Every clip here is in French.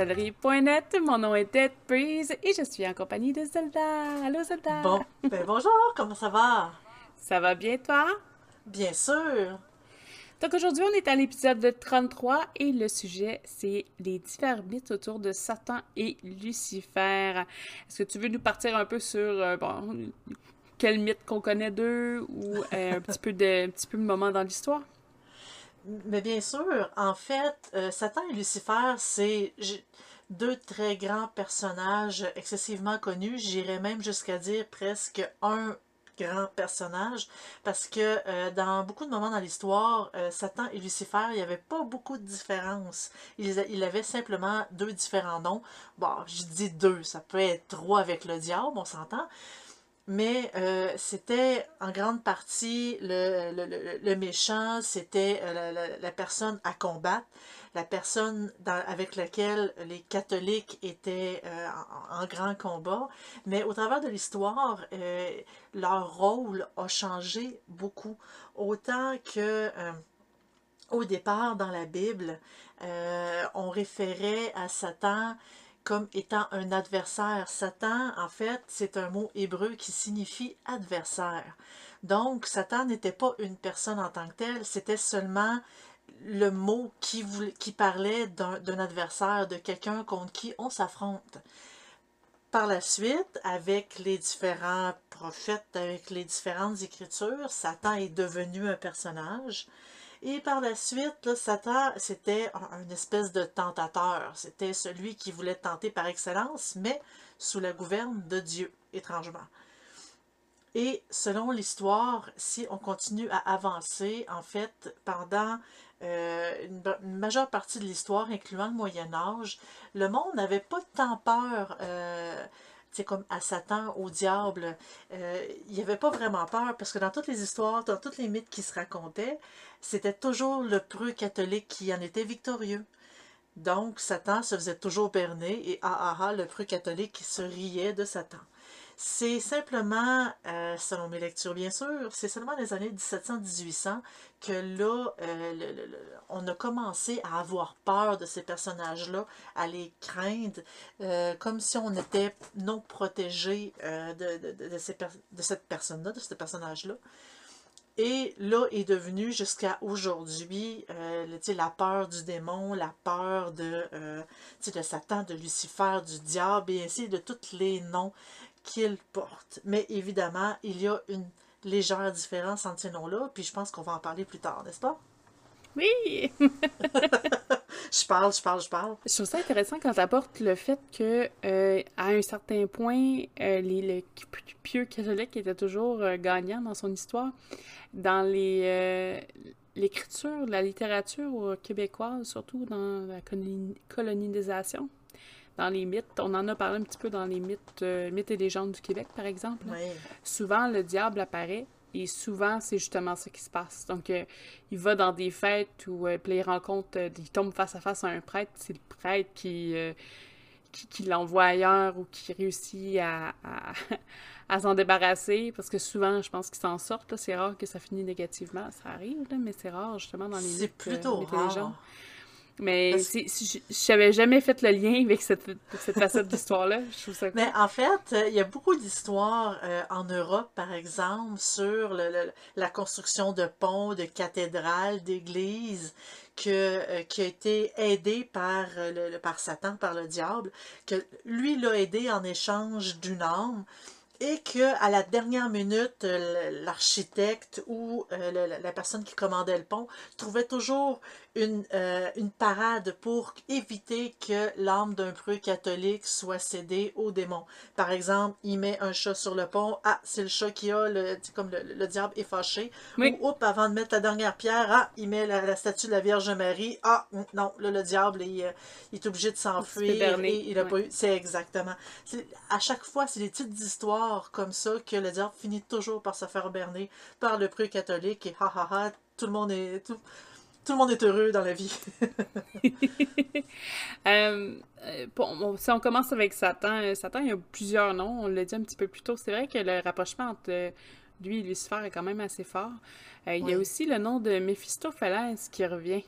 sorcellerie.net. Mon nom est Dead Breeze et je suis en compagnie de Zelda. Allô Zelda? Bon, ben bonjour, comment ça va? Ça va bien toi? Bien sûr. Donc aujourd'hui, on est à l'épisode 33 et le sujet, c'est les divers mythes autour de Satan et Lucifer. Est-ce que tu veux nous partir un peu sur euh, bon, quel mythe qu'on connaît d'eux ou euh, un petit peu de un petit peu de moment dans l'histoire? Mais bien sûr, en fait, euh, Satan et Lucifer, c'est deux très grands personnages excessivement connus. J'irais même jusqu'à dire presque un grand personnage parce que euh, dans beaucoup de moments dans l'histoire, euh, Satan et Lucifer, il n'y avait pas beaucoup de différence. Il, il avait simplement deux différents noms. Bon, je dis deux, ça peut être trois avec le diable, on s'entend mais euh, c'était en grande partie le, méchant, c'était euh, la, personne à combattre, la personne avec laquelle les catholiques étaient euh, en, grand combat. Mais au travers de l'histoire, leur rôle a changé beaucoup. Autant que au départ, dans la Bible, on référait à Satan comme étant un adversaire. Satan, en fait, c'est un mot hébreu qui signifie adversaire. Donc, Satan n'était pas une personne en tant que telle, c'était seulement le mot qui, parlait d'un adversaire, de quelqu'un contre qui on s'affronte. Par la suite, avec les différents prophètes, avec les différentes écritures, Satan est devenu un personnage. Et par la suite, Satan, c'était un, espèce de tentateur. C'était celui qui voulait tenter par excellence, mais sous la gouverne de Dieu, étrangement. Et selon l'histoire, si on continue à avancer, en fait, pendant euh, une, majeure partie de l'histoire, incluant le Moyen Âge, le monde n'avait pas tant peur euh, c'est comme à Satan, au diable, euh, il n'y avait pas vraiment peur parce que dans toutes les histoires, dans toutes les mythes qui se racontaient, c'était toujours le preux catholique qui en était victorieux. Donc, Satan se faisait toujours berner et ah ah ah, le preux catholique se riait de Satan. C'est simplement, euh, selon mes lectures bien sûr, c'est seulement les années 1700-1800 que là, euh, on a commencé à avoir peur de ces personnages-là, à les craindre, euh, comme si on était non protégé de, de, cette personne-là, de ce personnage-là. Et là est devenu jusqu'à aujourd'hui la peur du démon, la peur de, de Satan, de Lucifer, du diable et ainsi de tous les noms qu'il porte. Mais évidemment, il y a une légère différence entre ces noms-là, puis je pense qu'on va en parler plus tard, n'est-ce pas? Oui! je parle, je parle, je parle. Je trouve ça intéressant quand tu apportes le fait que, euh, à un certain point, euh, les, le pieux catholique était toujours euh, gagnant dans son histoire. Dans les l'écriture, la littérature québécoise, surtout dans la colonisation, dans les mythes. On en a parlé un petit peu dans les mythes, euh, mythes et légendes du Québec, par exemple. Souvent, le diable apparaît et souvent, c'est justement ça qui se passe. Donc, euh, il va dans des fêtes où euh, il rencontre, il tombe face à face à un prêtre, c'est le prêtre qui, qui, l'envoie ailleurs ou qui réussit à, à, s'en débarrasser. Parce que souvent, je pense qu'ils s'en sortent. C'est rare que ça finisse négativement. Ça arrive, mais c'est rare justement dans les mythes. C'est plutôt rare. Mais je n'avais jamais fait le lien avec cette, cette facette d'histoire-là. Mais en fait, il y a beaucoup d'histoires euh, en Europe, par exemple, sur le, la construction de ponts, de cathédrales, d'églises, que, euh, qui a été aidé par, euh, le, par Satan, par le diable, que lui l'a aidé en échange d'une âme et que à la dernière minute, l'architecte ou la personne qui commandait le pont trouvait toujours une, euh, une parade pour éviter que l'âme d'un preux catholique soit cédée au démon. Par exemple, il met un chat sur le pont, ah, c'est le chat qui a, le, comme le, diable est fâché. Ou, hop, avant de mettre la dernière pierre, ah, il met la, statue de la Vierge Marie, ah, non, là, le diable, il, euh, est obligé de s'enfuir. Il a pas eu, c'est exactement. À chaque fois, c'est des petites histoires comme ça que le diable finit toujours par se faire berner par le preux catholique et ha ha ha, tout le monde est... Tout, tout le monde est heureux dans la vie. Euh, euh, si on commence avec Satan, euh, Satan, il y a plusieurs noms, on l'a dit un petit peu plus tôt. C'est vrai que le rapprochement entre lui et Lucifer est quand même assez fort. Il y a aussi le nom de Méphistophélès qui revient.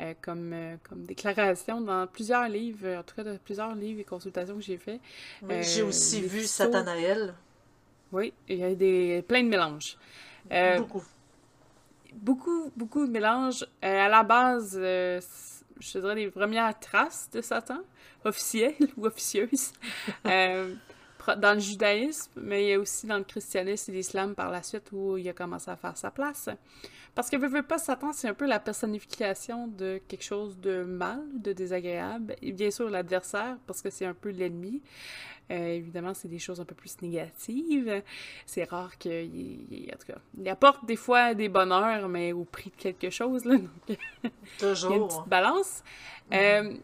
euh, comme, euh, comme déclaration dans plusieurs livres, en tout cas dans plusieurs livres et consultations que j'ai fait. Oui, j'ai Euh, aussi vu Satanaël. Oui, il y a des, plein de mélanges. Euh, Beaucoup. Beaucoup, beaucoup de mélanges. Euh, à la base, euh, je dirais les premières traces de Satan, officielles ou officieuses, euh, dans le judaïsme, mais il y a aussi dans le christianisme et l'islam par la suite où il a commencé à faire sa place. Parce que, veux, veux pas, Satan, c'est un peu la personnification de quelque chose de mal, de désagréable. Et bien sûr, l'adversaire, parce que c'est un peu l'ennemi. Euh, évidemment, c'est des choses un peu plus négatives. C'est rare qu'il il- en tout cas, il apporte des fois des bonheurs, mais au prix de quelque chose. Là. Donc, il y a une Toujours. petite balance. Euh,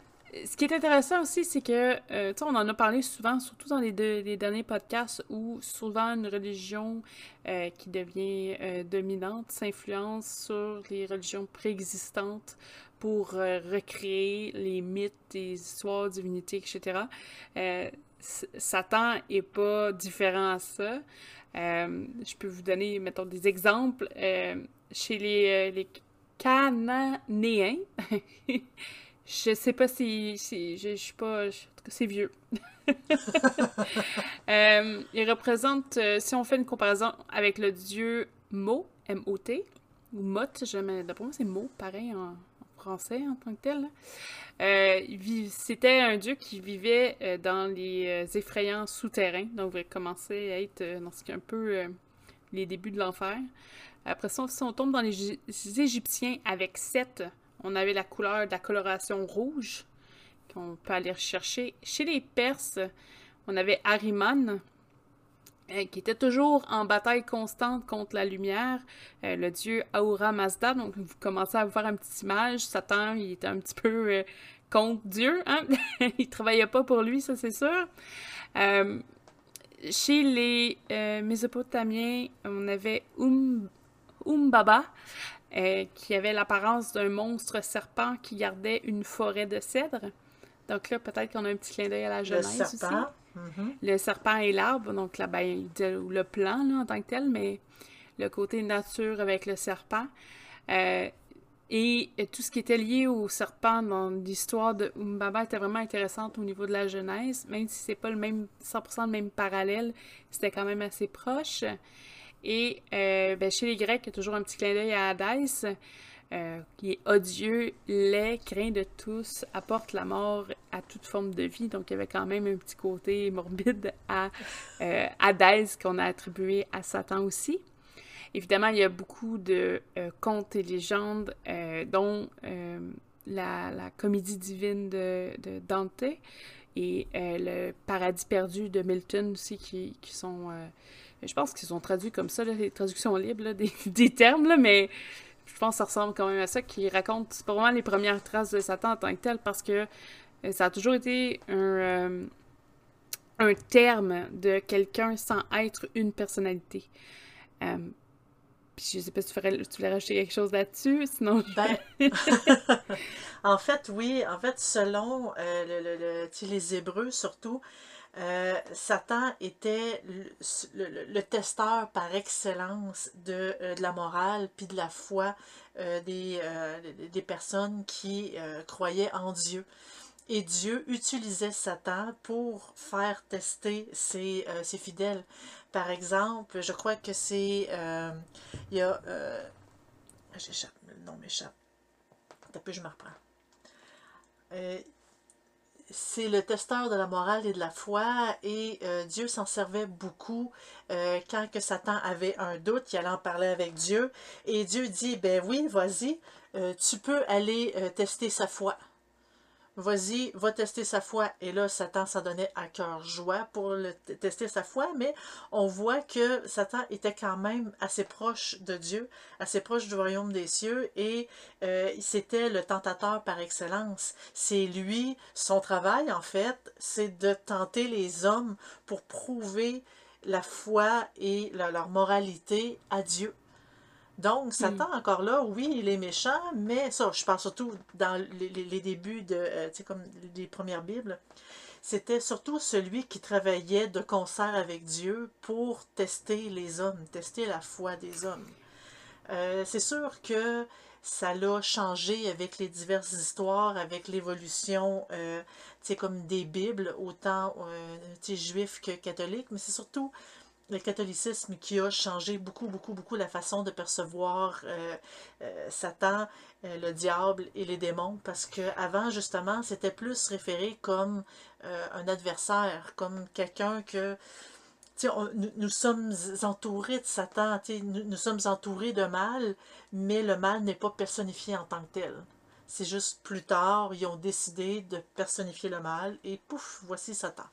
ce qui est intéressant aussi, c'est que, euh, tu sais, on en a parlé souvent, surtout dans les, deux- les derniers podcasts, où souvent une religion euh, qui devient euh, dominante s'influence sur les religions préexistantes pour euh, recréer les mythes, les histoires, divinités, etc. Euh, Satan est pas différent à ça. Euh, je peux vous donner, mettons, des exemples. Chez les, les Cananéens, je sais pas si, je, je suis pas, je- en tout cas, c'est vieux. Euh, il représente, euh, si on fait une comparaison avec le dieu Mo, M-O-T, ou Mot, jamais, d'après moi c'est Mo, pareil en français en tant que tel. Euh, C'était un dieu qui vivait euh, dans les euh, effrayants souterrains, donc il commençait à être dans ce qui est un peu les débuts de l'enfer. Après ça, si on tombe dans les Égy- les Égyptiens avec Seth, on avait la couleur de la coloration rouge qu'on peut aller rechercher. Chez les Perses, on avait Ahriman, qui était toujours en bataille constante contre la lumière, euh, le dieu Ahura Mazda. Donc, vous commencez à vous faire une petite image. Satan, il était un petit peu euh, contre Dieu. Hein? il travaillait pas pour lui, ça c'est sûr. Euh, chez les euh, Mésopotamiens, on avait Um- Umbaba, euh, qui avait l'apparence d'un monstre serpent qui gardait une forêt de cèdres. Donc là, peut-être qu'on a un petit clin d'œil à la Le Genèse aussi. Le serpent et l'arbre, donc là, ben, le plan en tant que tel, mais le côté nature avec le serpent. Euh, et tout ce qui était lié au serpent dans l'histoire de Umbaba était vraiment intéressante au niveau de la Genèse, même si c'est pas le même 100% le même parallèle, c'était quand même assez proche. Et euh, ben, chez les Grecs, il y a toujours un petit clin d'œil à Hadès, euh, qui est odieux, laid, craint de tous, apporte la mort à toute forme de vie. Donc, il y avait quand même un petit côté morbide à euh, qu'on a attribué à Satan aussi. Évidemment, il y a beaucoup de euh, contes et légendes, euh, dont la, comédie divine de, Dante et le paradis perdu de Milton aussi, qui, sont... je pense qu'ils sont traduits comme ça, les traductions libres des, termes, mais je pense que ça ressemble quand même à ça, qui raconte pas vraiment les premières traces de Satan en tant que tel, parce que euh, ça a toujours été un, euh, un terme de quelqu'un sans être une personnalité. Euh, puis je sais pas si tu, ferais, tu voulais rajouter quelque chose là-dessus, sinon... je- Ben, en fait, oui, en fait, selon euh, le, les Hébreux surtout, euh, Satan était le, testeur par excellence de, euh, de la morale puis de la foi euh, des, personnes qui croyaient en Dieu. Et Dieu utilisait Satan pour faire tester ses, fidèles. Par exemple, je crois que c'est... il y a... J'échappe, le nom m'échappe. Un peu, je me reprends. C'est le testeur de la morale et de la foi et euh, Dieu s'en servait beaucoup euh, quand que Satan avait un doute, il allait en parler avec Dieu et Dieu dit, ben oui, vas-y, euh, tu peux aller tester sa foi. Vas-y, va tester sa foi. Et là, Satan s'en donnait à cœur joie pour le tester sa foi, mais on voit que Satan était quand même assez proche de Dieu, assez proche du royaume des cieux, et euh, c'était le tentateur par excellence. C'est lui, son travail en fait, c'est de tenter les hommes pour prouver la foi et leur moralité à Dieu. Donc, Satan, encore là, oui, il est méchant, mais ça, je parle surtout dans les, débuts de, euh, tu sais, comme les premières Bibles, c'était surtout celui qui travaillait de concert avec Dieu pour tester les hommes, tester la foi des hommes. Euh, c'est sûr que ça l'a changé avec les diverses histoires, avec l'évolution, euh, tu sais, comme des Bibles, autant euh, juifs que catholiques, mais c'est surtout le catholicisme qui a changé beaucoup, beaucoup, beaucoup la façon de percevoir euh, euh, Satan, euh, le diable et les démons, parce qu'avant, justement, c'était plus référé comme un adversaire, comme quelqu'un que... On, nous, nous, sommes entourés de Satan, nous, nous sommes entourés de mal, mais le mal n'est pas personnifié en tant que tel. C'est juste plus tard, ils ont décidé de personnifier le mal, et pouf, voici Satan.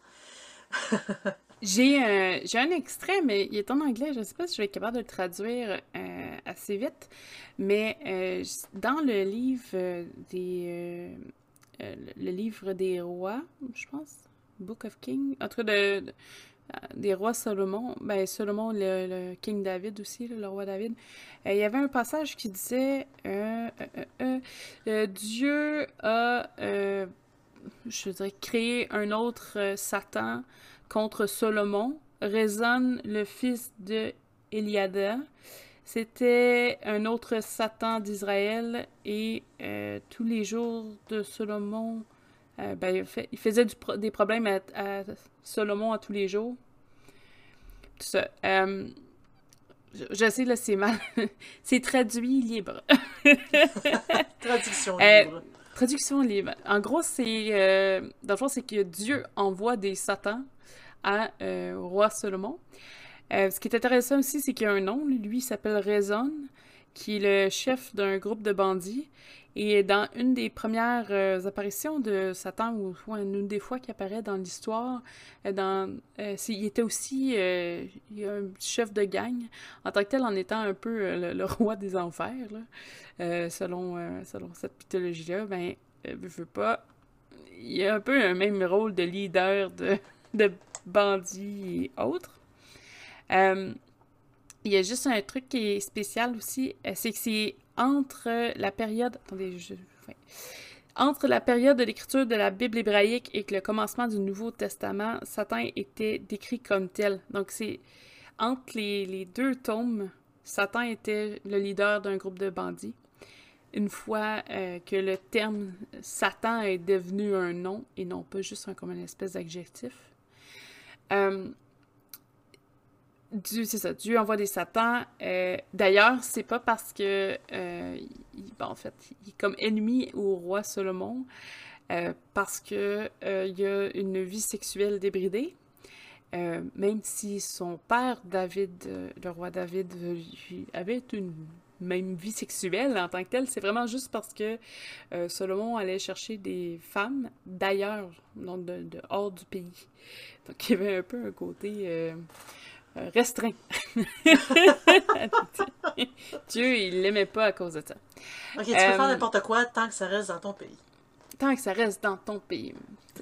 J'ai un, j'ai un extrait, mais il est en anglais. Je ne sais pas si je vais être capable de le traduire euh, assez vite. Mais euh, dans le livre euh, des. le livre des rois, je pense. Book of Kings. En tout cas, de, des rois Salomon. Ben, Salomon, le, King David aussi, le roi David. il y avait un passage qui disait Dieu a. je dirais, créé un autre Satan contre Solomon résonne le fils de Eliada. C'était un autre Satan d'Israël et euh, tous les jours de Solomon, euh, ben, il, faisait des problèmes à, Solomon à tous les jours. Tout ça. Euh, je, sais, là, c'est mal. c'est traduit libre. Traduction libre. traduction libre. En gros, c'est. dans le fond, c'est que Dieu envoie des Satans à, euh, roi Salomon. Euh, ce qui est intéressant aussi, c'est qu'il y a un nom. Lui, il s'appelle Rezon, qui est le chef d'un groupe de bandits. Et dans une des premières euh, apparitions de Satan, ou une des fois qu'il apparaît dans l'histoire, il était aussi un chef de gang, en tant que tel, en étant un peu le, roi des enfers, selon, cette mythologie-là. Ben, je veux pas. Il a un peu un même rôle de leader de, de bandits et autres. Euh, il y a juste un truc qui est spécial aussi, euh, c'est que c'est entre la période... Attendez. Entre la période de l'écriture de la Bible hébraïque et le commencement du Nouveau Testament, Satan était décrit comme tel. Donc c'est entre les, deux tomes, Satan était le leader d'un groupe de bandits. Une fois euh, que le terme Satan est devenu un nom et non pas juste un, comme une espèce d'adjectif, euh, Dieu, c'est ça, Dieu envoie des satans. Euh, d'ailleurs, c'est pas parce que, euh, il, en fait, il est comme ennemi au roi Salomon, parce que il a une vie sexuelle débridée. même si son père David, le roi David, avait une même vie sexuelle en tant que telle, c'est vraiment juste parce que Salomon allait chercher des femmes d'ailleurs, donc de, hors du pays. Donc, il y avait un peu un côté euh, euh, restreint. Dieu, il l'aimait pas à cause de ça. Ok, tu peux faire euh, n'importe quoi tant que ça reste dans ton pays. Tant que ça reste dans ton pays.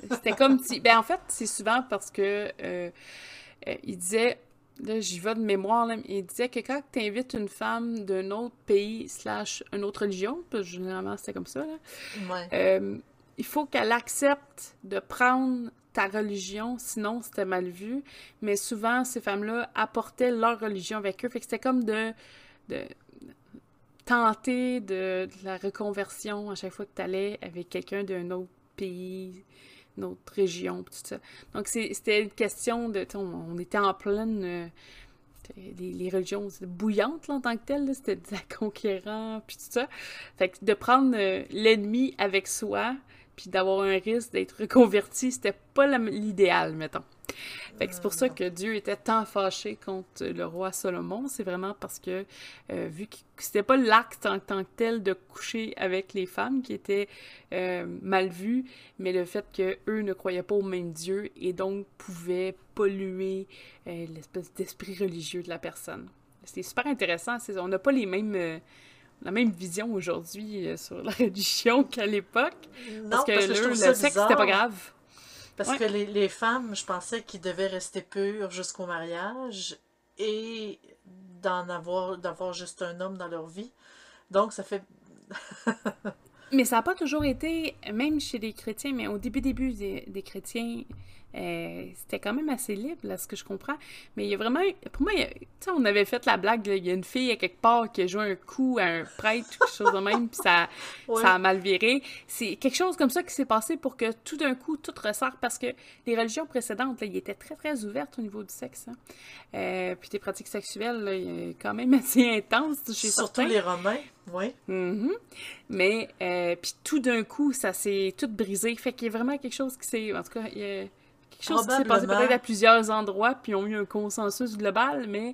C'était comme si. Ben, en fait, c'est souvent parce que il disait. Là, j'y vais de mémoire, là, il disait que quand tu invites une femme d'un autre pays, slash une autre religion, parce que généralement c'était comme ça, là, ouais. il faut qu'elle accepte de prendre ta religion, sinon c'était mal vu. Mais souvent, ces femmes-là apportaient leur religion avec eux. Fait que c'était comme de, de tenter de, la reconversion à chaque fois que tu allais avec quelqu'un d'un autre pays, une autre région, tout ça. Donc c'était une question de. On, était en pleine. Euh, les, religions bouillantes en tant que telles, c'était des conquérants, puis tout ça. Fait que de prendre euh, l'ennemi avec soi, puis d'avoir un risque d'être reconverti, c'était pas l'idéal, mettons. Fait que c'est pour ça que Dieu était tant fâché contre le roi Salomon. C'est vraiment parce que, euh, vu que c'était pas l'acte en tant que tel de coucher avec les femmes qui était euh, mal vu, mais le fait que eux ne croyaient pas au même Dieu et donc pouvaient polluer euh, l'espèce d'esprit religieux de la personne. C'est super intéressant. On n'a pas les mêmes la même vision aujourd'hui euh, sur la religion qu'à l'époque. Parce que, le sexe, c'était pas grave. Parce que les, les, femmes, je pensais qu'ils devaient rester pures jusqu'au mariage et d'en avoir, d'avoir juste un homme dans leur vie. Donc, ça fait... mais ça n'a pas toujours été, même chez les chrétiens, mais au début, début des, des chrétiens, euh, c'était quand même assez libre, là, ce que je comprends. Mais il y a vraiment. Pour moi, tu sais, on avait fait la blague, il y a une fille à quelque part qui a joué un coup à un prêtre ou quelque chose de même, puis ça, ça a mal viré. C'est quelque chose comme ça qui s'est passé pour que tout d'un coup, tout ressort, parce que les religions précédentes, là, ils étaient très, très ouvertes au niveau du sexe. Hein. Euh, puis tes pratiques sexuelles, là, quand même assez intenses chez Surtout les Romains, oui. Mm-hmm. Mais, euh, puis tout d'un coup, ça s'est tout brisé. Fait qu'il y a vraiment quelque chose qui s'est. En tout cas, il y a quelque chose qui s'est passé peut-être à plusieurs endroits, puis ont eu un consensus global, mais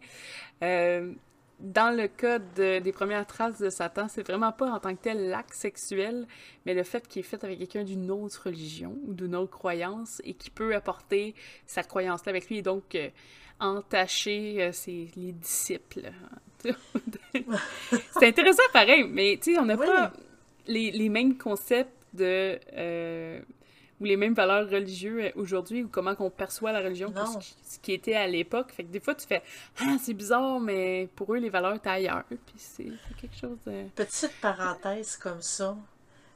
euh, dans le cas des premières traces de Satan, c'est vraiment pas en tant que tel l'acte sexuel, mais le fait qu'il est fait avec quelqu'un d'une autre religion ou d'une autre croyance et qui peut apporter sa croyance-là avec lui et donc euh, entacher euh, les disciples. c'est intéressant pareil, mais tu sais, on n'a pas les, les, mêmes concepts de ou les mêmes valeurs religieuses euh, aujourd'hui ou comment qu'on perçoit la religion ce qui, était à l'époque. Fait que des fois, tu fais Ah, c'est bizarre, mais pour eux, les valeurs étaient ailleurs. Puis c'est quelque chose de. Petite parenthèse comme ça.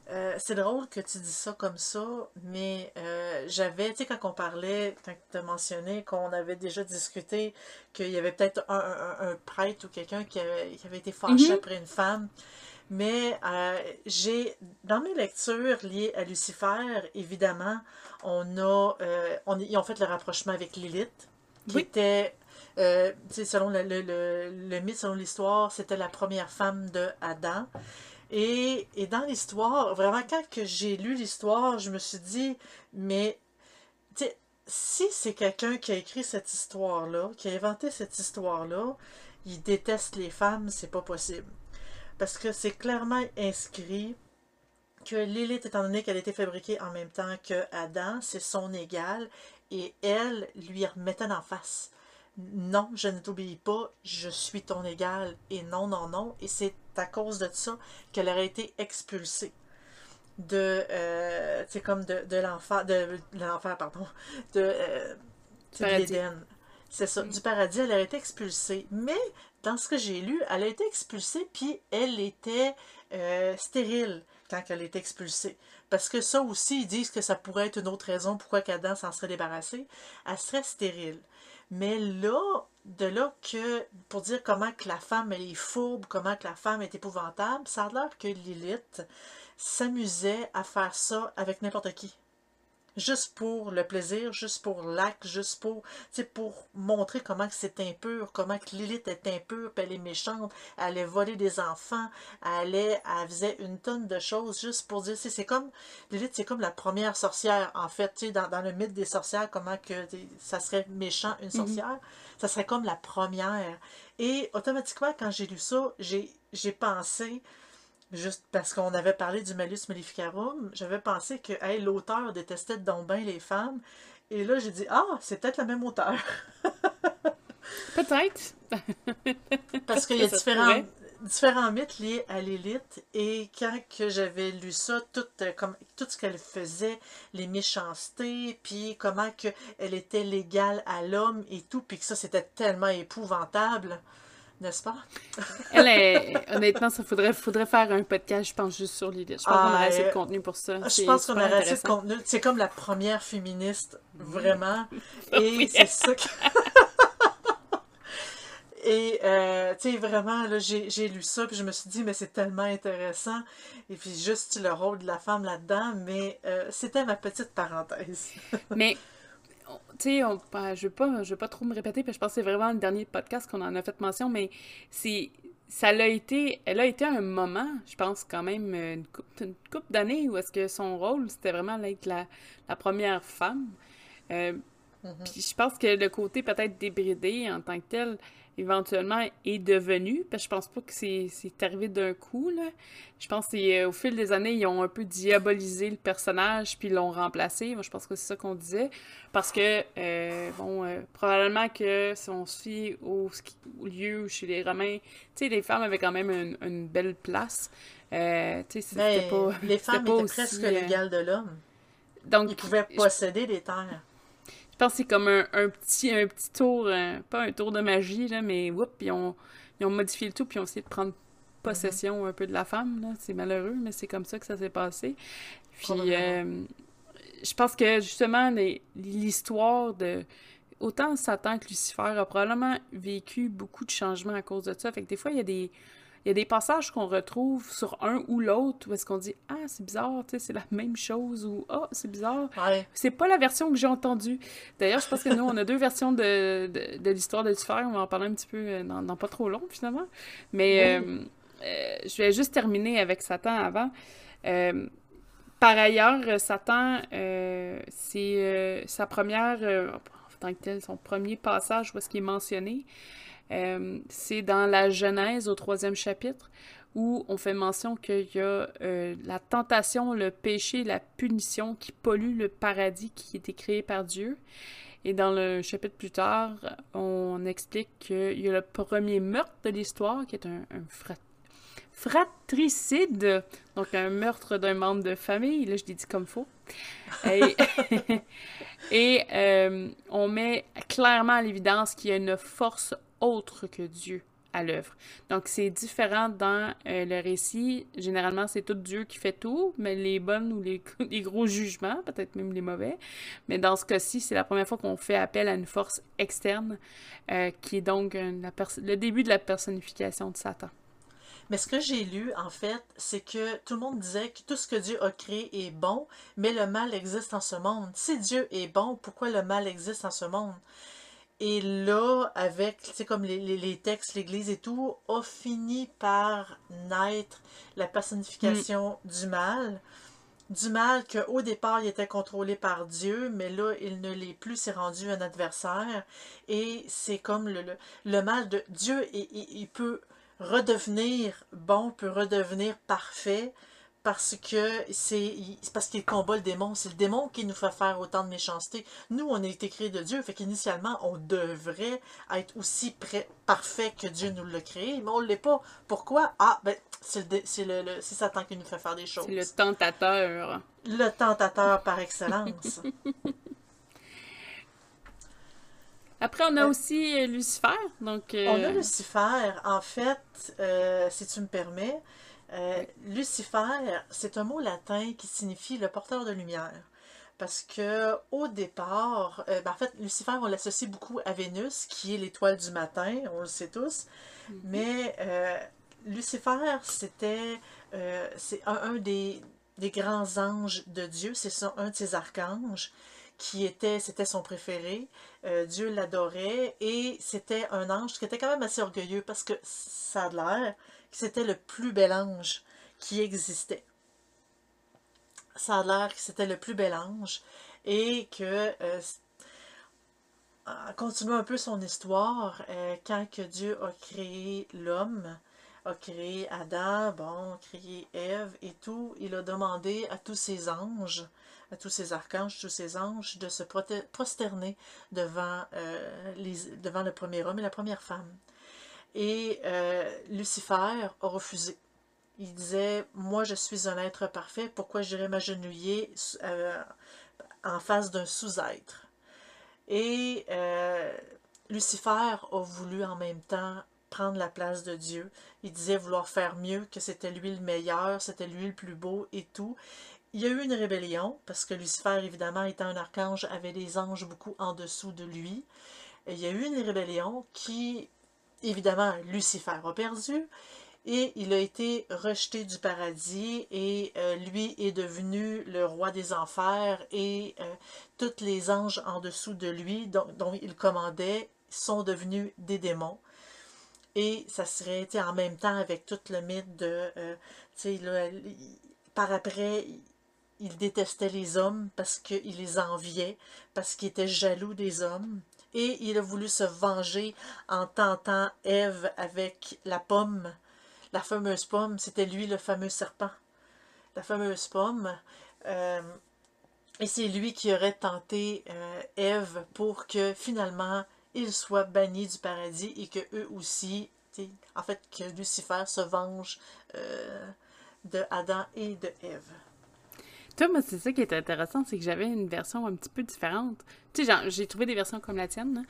Euh, c'est drôle que tu dis ça comme ça, mais euh, j'avais, tu sais, quand on parlait, quand tu as mentionné qu'on avait déjà discuté qu'il y avait peut-être un, prêtre ou quelqu'un qui avait, qui avait été fâché mm-hmm. après une femme, mais euh, j'ai, dans mes lectures liées à Lucifer, évidemment, on a, euh, on, ils ont fait le rapprochement avec Lilith, qui était, euh, selon le, le, le, mythe, selon l'histoire, c'était la première femme de Adam. Et, et dans l'histoire, vraiment, quand j'ai lu l'histoire, je me suis dit, mais, si c'est quelqu'un qui a écrit cette histoire-là, qui a inventé cette histoire-là, il déteste les femmes, c'est pas possible. Parce que c'est clairement inscrit que Lilith, étant donné qu'elle a été fabriquée en même temps que Adam, c'est son égal, et elle lui remettait en face. Non, je ne t'obéis pas, je suis ton égal, et non, non, non, et c'est à cause de ça qu'elle aurait été expulsée de, euh, c'est comme de, de l'enfer, de, l'enfer, pardon, de, euh, l'Éden. C'est ça, mm. du paradis, elle aurait été expulsée. Mais dans ce que j'ai lu, elle a été expulsée, puis elle était euh, stérile quand elle est expulsée. Parce que ça aussi, ils disent que ça pourrait être une autre raison pourquoi qu'Adam s'en serait débarrassé. Elle serait stérile. Mais là, de là que, pour dire comment la femme est fourbe, comment la femme est épouvantable, ça a l'air que Lilith s'amusait à faire ça avec n'importe qui juste pour le plaisir, juste pour l'acte, juste pour, pour montrer comment c'est impur, comment que Lilith est impure, puis elle est méchante, elle allait voler des enfants, elle, allait, elle faisait une tonne de choses juste pour dire, c'est comme, Lilith c'est comme la première sorcière, en fait, dans, dans le mythe des sorcières, comment que ça serait méchant une mhm. sorcière, ça serait comme la première. Et automatiquement, quand j'ai lu ça, j'ai pensé, juste parce qu'on avait parlé du Malus Maleficarum, j'avais pensé que l'auteur détestait donc bien les femmes. Et là, j'ai dit, ah, c'est peut-être le même auteur. peut-être. parce qu'il y a différents, différents mythes liés à l'élite. Et quand que j'avais lu ça, tout, euh, comme, tout ce qu'elle faisait, les méchancetés, puis comment que elle était légale à l'homme et tout, puis que ça, c'était tellement épouvantable n'est-ce pas? Elle est, honnêtement, ça faudrait, faudrait faire un podcast, je pense, juste sur l'idée. Je pense qu'on aurait assez de ah, contenu pour ça. Je pense qu'on aurait assez de contenu. C'est comme la première féministe, vraiment. Et c'est ça que... Et, euh, tu sais, vraiment, là, j'ai lu ça, puis je me suis dit, mais c'est tellement intéressant. Et puis, juste le rôle de la femme là-dedans, mais euh, c'était ma petite parenthèse. mais tu sais, je ne veux, veux, pas trop me répéter, puis je pense que c'est vraiment le dernier podcast qu'on en a fait mention, mais c'est ça l'a été, elle a été un moment, je pense quand même, une couple, couple d'années où est-ce que son rôle, c'était vraiment d'être la, la, première femme. Euh, mm-hmm. Puis je pense que le côté peut-être débridé en tant que tel, éventuellement est devenu, parce que je pense pas que c'est arrivé d'un coup, là. Je pense qu'au euh, fil des années, ils ont un peu diabolisé le personnage, puis l'ont remplacé. Moi, je pense que c'est ça qu'on disait. Parce que, euh, bon, euh, probablement que si on se fie au, lieu chez les Romains, tu sais, les femmes avaient quand même une, belle place. tu sais, c'était pas... Les femmes étaient presque l'égale de l'homme. Donc, Ils pouvaient posséder des terres pense que c'est comme un, petit, un petit tour, euh, pas un tour de magie, là, mais whoop, ils ont, ils ont modifié le tout, puis ils ont essayé de prendre possession un peu de la femme. C'est malheureux, mais c'est comme ça que ça s'est passé. Puis, euh, je pense que justement, l'histoire de. Autant Satan que Lucifer a probablement vécu beaucoup de changements à cause de ça. Fait que des fois, il y a des il y a des passages qu'on retrouve sur un ou l'autre où est-ce qu'on dit Ah, c'est bizarre, c'est la même chose ou Ah, c'est bizarre. C'est pas la version que j'ai entendue. D'ailleurs, je pense que nous, on a deux versions de, de, l'histoire de Lucifer. On va en parler un petit peu euh, dans, pas trop long, finalement. Mais euh, euh, je vais juste terminer avec Satan avant. par ailleurs, Satan, c'est sa première, en tant que tel, son premier passage où est-ce qu'il est mentionné. Euh, c'est dans la Genèse au troisième chapitre où on fait mention qu'il y a euh, la tentation, le péché, la punition qui pollue le paradis qui été créé par Dieu. Et dans le chapitre plus tard, on explique qu'il y a le premier meurtre de l'histoire, qui est un, fratricide, donc un meurtre d'un membre de famille. Là, je l'ai dit comme faux. Et, et euh, on met clairement à l'évidence qu'il y a une force autre que Dieu à l'œuvre. Donc, c'est différent dans euh, le récit. Généralement, c'est tout Dieu qui fait tout, mais les bonnes ou les, gros jugements, peut-être même les mauvais. Mais dans ce cas-ci, c'est la première fois qu'on fait appel à une force externe, euh, qui est donc le début de la personnification de Satan. Mais ce que j'ai lu, en fait, c'est que tout le monde disait que tout ce que Dieu a créé est bon, mais le mal existe en ce monde. Si Dieu est bon, pourquoi le mal existe en ce monde? Et là, avec, c'est comme les, les, textes, l'Église et tout, a fini par naître la personnification mm. du mal. Du mal qu'au départ, il était contrôlé par Dieu, mais là, il ne l'est plus, c'est rendu un adversaire. Et c'est comme le, le, mal de Dieu, il peut redevenir bon, peut redevenir parfait parce que c'est parce qu'il combat le démon. C'est le démon qui nous fait faire autant de méchanceté. Nous, on a été créés de Dieu, fait qu'initialement, on devrait être aussi prêt, parfait que Dieu nous l'a créé, mais on ne l'est pas. Pourquoi? Ah, ben, c'est le, le, Satan qui nous fait faire des choses. C'est le tentateur. Le tentateur par excellence. Après, on a aussi euh, Lucifer. Donc, On a euh, Lucifer. En fait, euh, si tu me permets, euh, Lucifer, c'est un mot latin qui signifie le porteur de lumière. Parce que au départ, euh, ben, en fait, Lucifer, on l'associe beaucoup à Vénus, qui est l'étoile du matin, on le sait tous. Mm-hmm. Mais euh, Lucifer, c'était c'est un, des, grands anges de Dieu, c'est un de ses archanges qui était, c'était son préféré. Dieu l'adorait et c'était un ange qui était quand même assez orgueilleux parce que ça a l'air c'était le plus bel ange qui existait. Ça a l'air que c'était le plus bel ange et que, euh, un peu son histoire, euh, quand Dieu a créé l'homme, a créé Adam, bon, a créé Ève et tout, il a demandé à tous ses anges, à tous ses archanges, tous ses anges, de se prosterner euh, devant le premier homme et la première femme. Et euh, Lucifer a refusé. Il disait, moi je suis un être parfait, pourquoi j'irais m'agenouiller euh, en face d'un sous-être? Et euh, Lucifer a voulu en même temps prendre la place de Dieu. Il disait vouloir faire mieux, que c'était lui le meilleur, c'était lui le plus beau et tout. Il y a eu une rébellion, parce que Lucifer, évidemment, étant un archange, avait des anges beaucoup en dessous de lui. il y a eu une rébellion qui évidemment, Lucifer a perdu et il a été rejeté du paradis et euh, lui est devenu le roi des enfers et euh, tous les anges en dessous de lui dont, il commandait sont devenus des démons. Et ça serait en même temps avec tout le mythe de, euh, par après, il détestait les hommes parce qu'il les enviait, parce qu'il était jaloux des hommes et il a voulu se venger en tentant Ève avec la pomme, la fameuse pomme, c'était lui le fameux serpent, la fameuse pomme. Euh, et c'est lui qui aurait tenté euh, Ève pour que finalement il soit banni du paradis et que eux aussi, en fait que Lucifer se venge euh, de Adam et de Ève. Toi, moi, c'est ça qui est intéressant, c'est que j'avais une version un petit peu différente. Tu sais, j'ai trouvé des versions comme la tienne,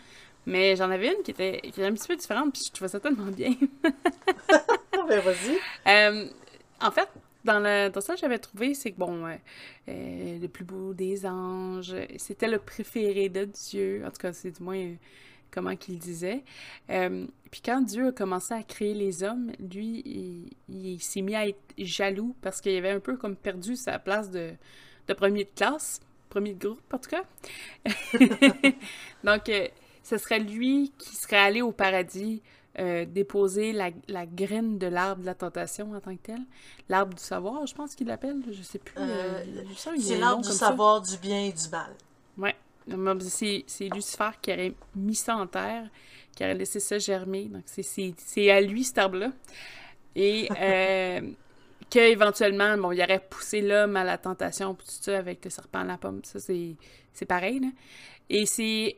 mais j'en avais une qui était, qui était un petit peu différente, puis je trouvais ça tellement bien. ben, vas-y. Euh, en fait, dans, le, dans ça, j'avais trouvé, c'est que, bon, euh, euh, le plus beau des anges, c'était le préféré de Dieu. En tout cas, c'est du moins comment qu'il disait. puis quand Dieu a commencé à créer les hommes, lui, il, s'est mis à être jaloux parce qu'il avait un peu comme perdu sa place de, de premier de classe, premier de groupe, en tout cas. Donc, ce serait lui qui serait allé au paradis euh, déposer la, la, graine de l'arbre de la tentation en tant que tel. L'arbre du savoir, je pense qu'il l'appelle, je sais plus. Euh, euh, c'est l'arbre du savoir du bien et du mal. C'est Lucifer qui aurait mis ça en terre, qui aurait laissé ça germer. Donc c'est à lui cet arbre-là. Et qu'éventuellement, bon, il aurait poussé l'homme à la tentation, tout ça, avec le serpent à la pomme. Ça, c'est pareil. Là. Et c'est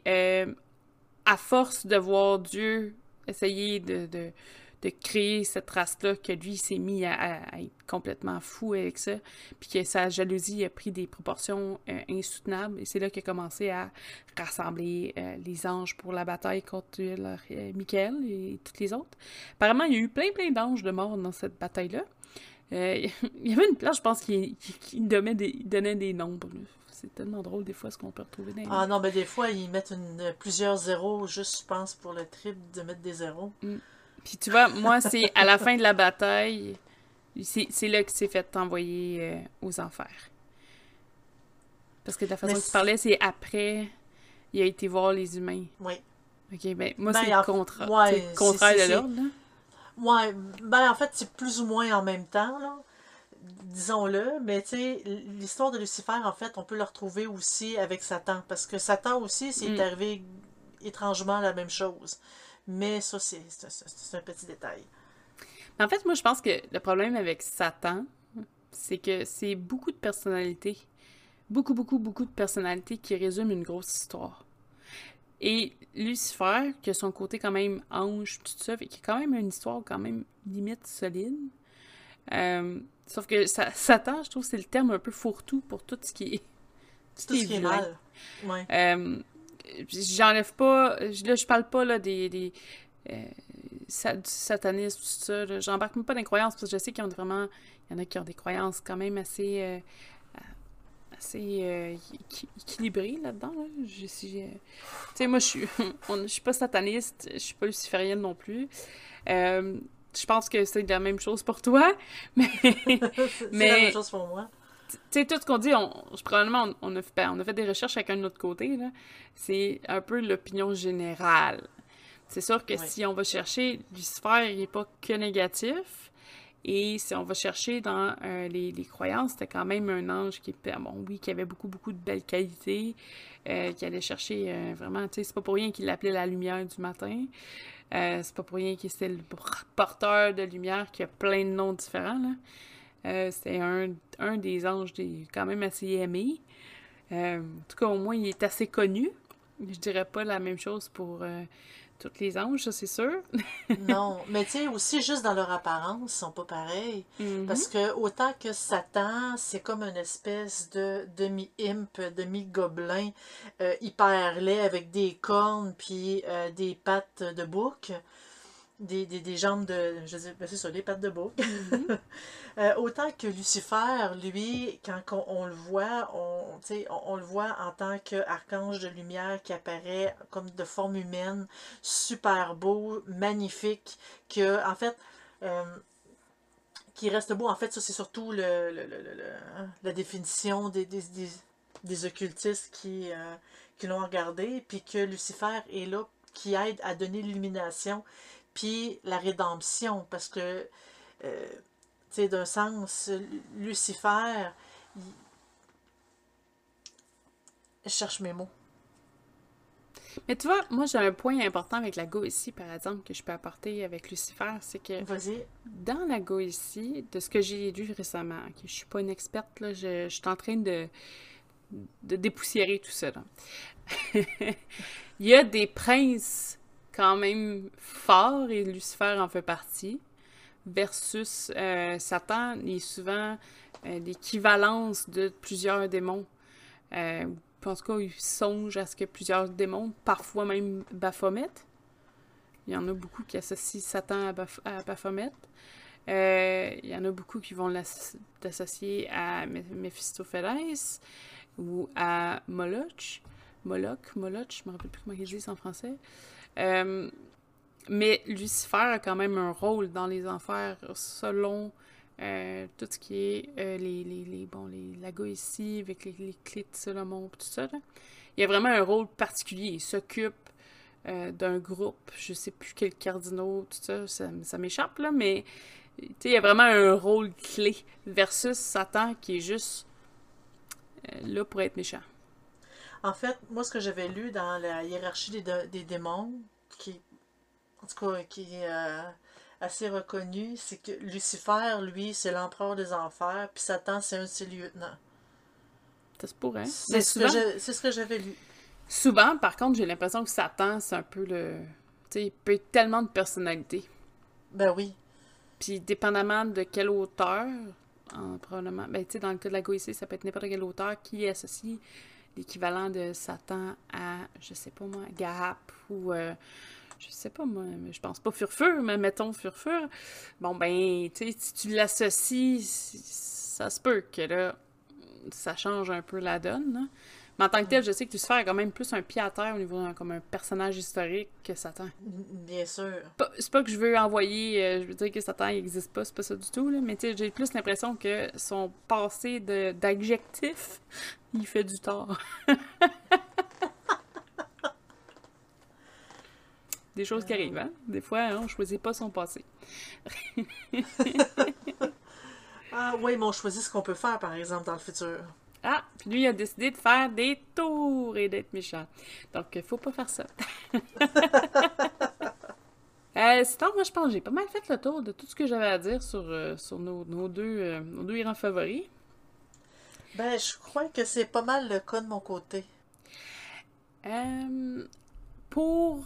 à force de voir Dieu essayer de, de, de créer cette race-là, que lui s'est mis à, être complètement fou avec ça, puis que sa jalousie a pris des proportions euh, insoutenables. Et c'est là qu'il a commencé à rassembler euh, les anges pour la bataille contre leur, euh, Michael et toutes les autres. Apparemment, il y a eu plein, plein d'anges de mort dans cette bataille-là. il y avait une place, je pense, qui, donnait, des, donnait des nombres. C'est tellement drôle des fois ce qu'on peut retrouver dans les Ah non, mais des fois, ils mettent une, plusieurs zéros juste, je pense, pour le trip de mettre des zéros. Mm. Puis tu vois, moi, c'est à la fin de la bataille, c'est là que c'est fait envoyer euh, aux enfers. Parce que de la façon que tu parlais, c'est après, il a été voir les humains. Oui. Ok, ben moi, ben, c'est le, contra ouais, le contraire de l'ordre, là. Ouais, ben en fait, c'est plus ou moins en même temps, là disons-le, mais tu sais, l'histoire de Lucifer, en fait, on peut le retrouver aussi avec Satan, parce que Satan aussi, c'est mm. arrivé étrangement la même chose. Mais ça, c'est un petit détail. En fait, moi, je pense que le problème avec Satan, c'est que c'est beaucoup de personnalités. Beaucoup, beaucoup, beaucoup de personnalités qui résument une grosse histoire. Et Lucifer, qui a son côté quand même ange, tout ça, qu'il a quand même une histoire quand même limite solide. Euh, Sauf que Satan, je trouve, c'est le terme un peu fourre-tout pour tout ce qui est. Tout, ce qui est mal. Ouais. Euh, J'enlève pas. Là, je parle pas là, des. des euh, du satanisme, tout ça. J'embarque même pas dans les croyances parce que je sais qu'il y en a vraiment. Il y en a qui ont des croyances quand même assez. Euh, assez euh, équilibrées là-dedans. Là. Je tu sais, moi, je suis, je suis pas sataniste, je suis pas luciférienne non plus. Euh, je pense que c'est la même chose pour toi, mais... c'est la même chose pour moi. Tu sais, tout ce qu'on dit, on, probablement, on, a fait, ben, on a fait des recherches chacun de notre côté, là. C'est un peu l'opinion générale. C'est sûr que si on va chercher, Lucifer, il n'est pas que négatif. Et si on va chercher dans euh, les, les, croyances, c'était quand même un ange qui, bon, oui, qui avait beaucoup, beaucoup de belles qualités, euh, qui allait chercher euh, vraiment, tu sais, c'est pas pour rien qu'il l'appelait la lumière du matin. C'est pas pour rien qu'il c'est le porteur de lumière qui a plein de noms différents. Là. Euh, c'est un, un, des anges des, quand même assez aimé. Euh, en tout cas, au moins, il est assez connu. Je dirais pas la même chose pour toutes les anges, ça c'est sûr. non, mais tu sais, aussi juste dans leur apparence, ils sont pas pareils. Mm-hmm. Parce que autant que Satan, c'est comme une espèce de demi-imp, demi-gobelin, euh, hyper laid avec des cornes puis euh, des pattes de bouc des, des, des, jambes de. Je sais ben, c'est ça, des pattes de bouc. Mhm. Euh, autant que Lucifer, lui, quand on, le voit, on, on, on, le voit en tant qu'archange de lumière qui apparaît comme de forme humaine, super beau, magnifique, que, en fait, euh, qui reste beau. En fait, ça, c'est surtout le, le, le, hein, la définition des, des, des, occultistes qui, euh, qui l'ont regardé, puis que Lucifer est là, qui aide à donner l'illumination puis la rédemption, parce que, sais, d'un sens, Lucifer, je cherche mes mots. Mais tu vois, moi j'ai un point important avec la go ici, par exemple, que je peux apporter avec Lucifer, c'est que dans la go ici, de ce que j'ai lu récemment, que je suis pas une experte, là, je, je suis en train de, de dépoussiérer tout ça. Il y a des princes quand même fort et Lucifer en fait partie, versus euh, Satan est souvent euh, l'équivalence de plusieurs démons. Euh, en tout cas, il songe à ce que plusieurs démons, parfois même Baphomet. Il y en a beaucoup qui associent Satan à, Baphomet. Euh, il y en a beaucoup qui vont l'associer à Mephistopheles ou à Moloch. Moloch, Moloch, je me rappelle plus comment ils disent en français. Euh, mais Lucifer a quand même un rôle dans les enfers selon euh, tout ce qui est euh, les, les, les, bon, les, la ici avec les, les, clés de Salomon, tout ça. Là. Il y a vraiment un rôle particulier. Il s'occupe d'un groupe, je sais plus quel cardinaux, tout ça, ça, m'échappe, là, mais il y a vraiment un rôle clé versus Satan qui est juste là pour être méchant. En fait, moi, ce que j'avais lu dans la hiérarchie des, des démons, qui, en tout cas, qui est euh, assez reconnu, c'est que Lucifer, lui, c'est l'empereur des enfers, puis Satan, c'est un de ses lieutenants. Ça se pourrait. C'est ce, ce, que j'avais lu. Souvent, par contre, j'ai l'impression que Satan, c'est un peu le. Tu sais, il peut être tellement de personnalités. Ben oui. Puis, dépendamment de quel auteur, probablement. Ben, tu sais, dans le cas de la Goïcée, ça peut être n'importe quel auteur qui associe l'équivalent de Satan à, je sais pas moi, Gap ou. Euh, je sais pas moi, je pense pas Furfur, mais mettons Furfur. Bon, ben, tu sais, si tu l'associes, ça se peut que là, ça change un peu la donne. Mais en tant que tel, je sais que Lucifer est quand même plus un pied à terre au niveau d'un comme un personnage historique que Satan. Bien sûr. C'est pas que je veux envoyer, euh, je veux dire que Satan n'existe pas, c'est pas ça du tout, là, mais j'ai plus l'impression que son passé d'adjectif, il fait du tort. Des choses qui arrivent, hein? Des fois, hein, on choisit pas son passé. ah oui, mais on choisit ce qu'on peut faire, par exemple, dans le futur. Ah, puis lui, il a décidé de faire des tours et d'être méchant. Donc, il faut pas faire ça. euh, sinon, moi, je pense que j'ai pas mal fait le tour de tout ce que j'avais à dire sur, euh, sur nos, nos, deux, euh, nos deux grands favoris. Ben, je crois que c'est pas mal le cas de mon côté. Euh, pour...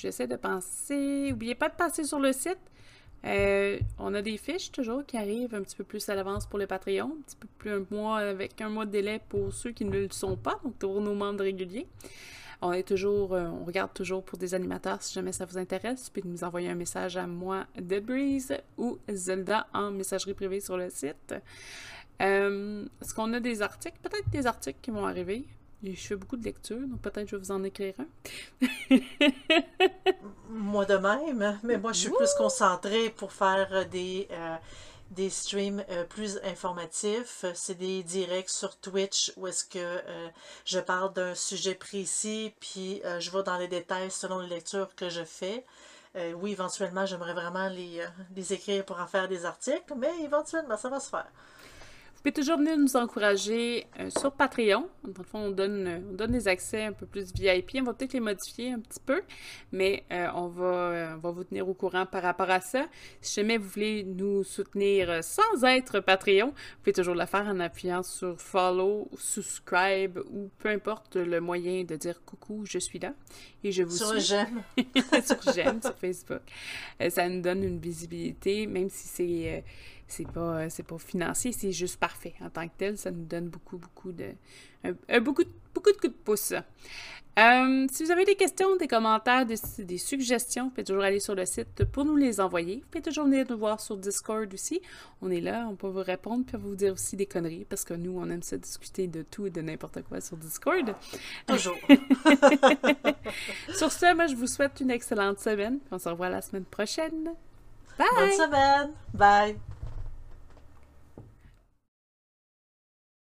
J'essaie de penser... N'oubliez pas de passer sur le site. Euh, on a des fiches toujours qui arrivent un petit peu plus à l'avance pour le Patreon, un petit peu plus un mois avec un mois de délai pour ceux qui ne le sont pas, donc pour nos membres réguliers. On est toujours, euh, on regarde toujours pour des animateurs si jamais ça vous intéresse. Puis nous envoyer un message à moi, Deadbreeze ou Zelda en messagerie privée sur le site. Euh, est-ce qu'on a des articles? Peut-être des articles qui vont arriver. Je fais beaucoup de lectures, donc peut-être je vais vous en écrire un. moi de même, mais moi je suis plus concentrée pour faire des, euh, des streams euh, plus informatifs. C'est des directs sur Twitch où est-ce que euh, je parle d'un sujet précis, puis je vais dans les détails selon les lectures que je fais. oui, éventuellement, j'aimerais vraiment les, les écrire pour en faire des articles, mais éventuellement, ça va se faire. Vous pouvez toujours venir nous encourager euh, sur Patreon. Dans le fond, on donne, on donne des accès un peu plus VIP. On va peut-être les modifier un petit peu, mais euh, on, va, euh, va vous tenir au courant par rapport à ça. Si jamais vous voulez nous soutenir sans être Patreon, vous pouvez toujours le faire en appuyant sur follow, subscribe ou peu importe le moyen de dire coucou, je suis là et je vous sur j'aime. sur j'aime sur Facebook. ça nous donne une visibilité, même si c'est c'est pas, euh, c'est pas financier, c'est juste parfait. En tant que tel, ça nous donne beaucoup, beaucoup de, beaucoup, beaucoup de coups de pouce. Euh, si vous avez des questions, des commentaires, des, des, suggestions, vous pouvez toujours aller sur le site pour nous les envoyer. Vous pouvez toujours venir nous voir sur Discord aussi. On est là, on peut vous répondre, puis vous dire aussi des conneries, parce que nous, on aime ça discuter de tout et de n'importe quoi sur Discord. Toujours. sur ce, moi, je vous souhaite une excellente semaine. On se revoit la semaine prochaine. Bye! Bonne semaine! Bye!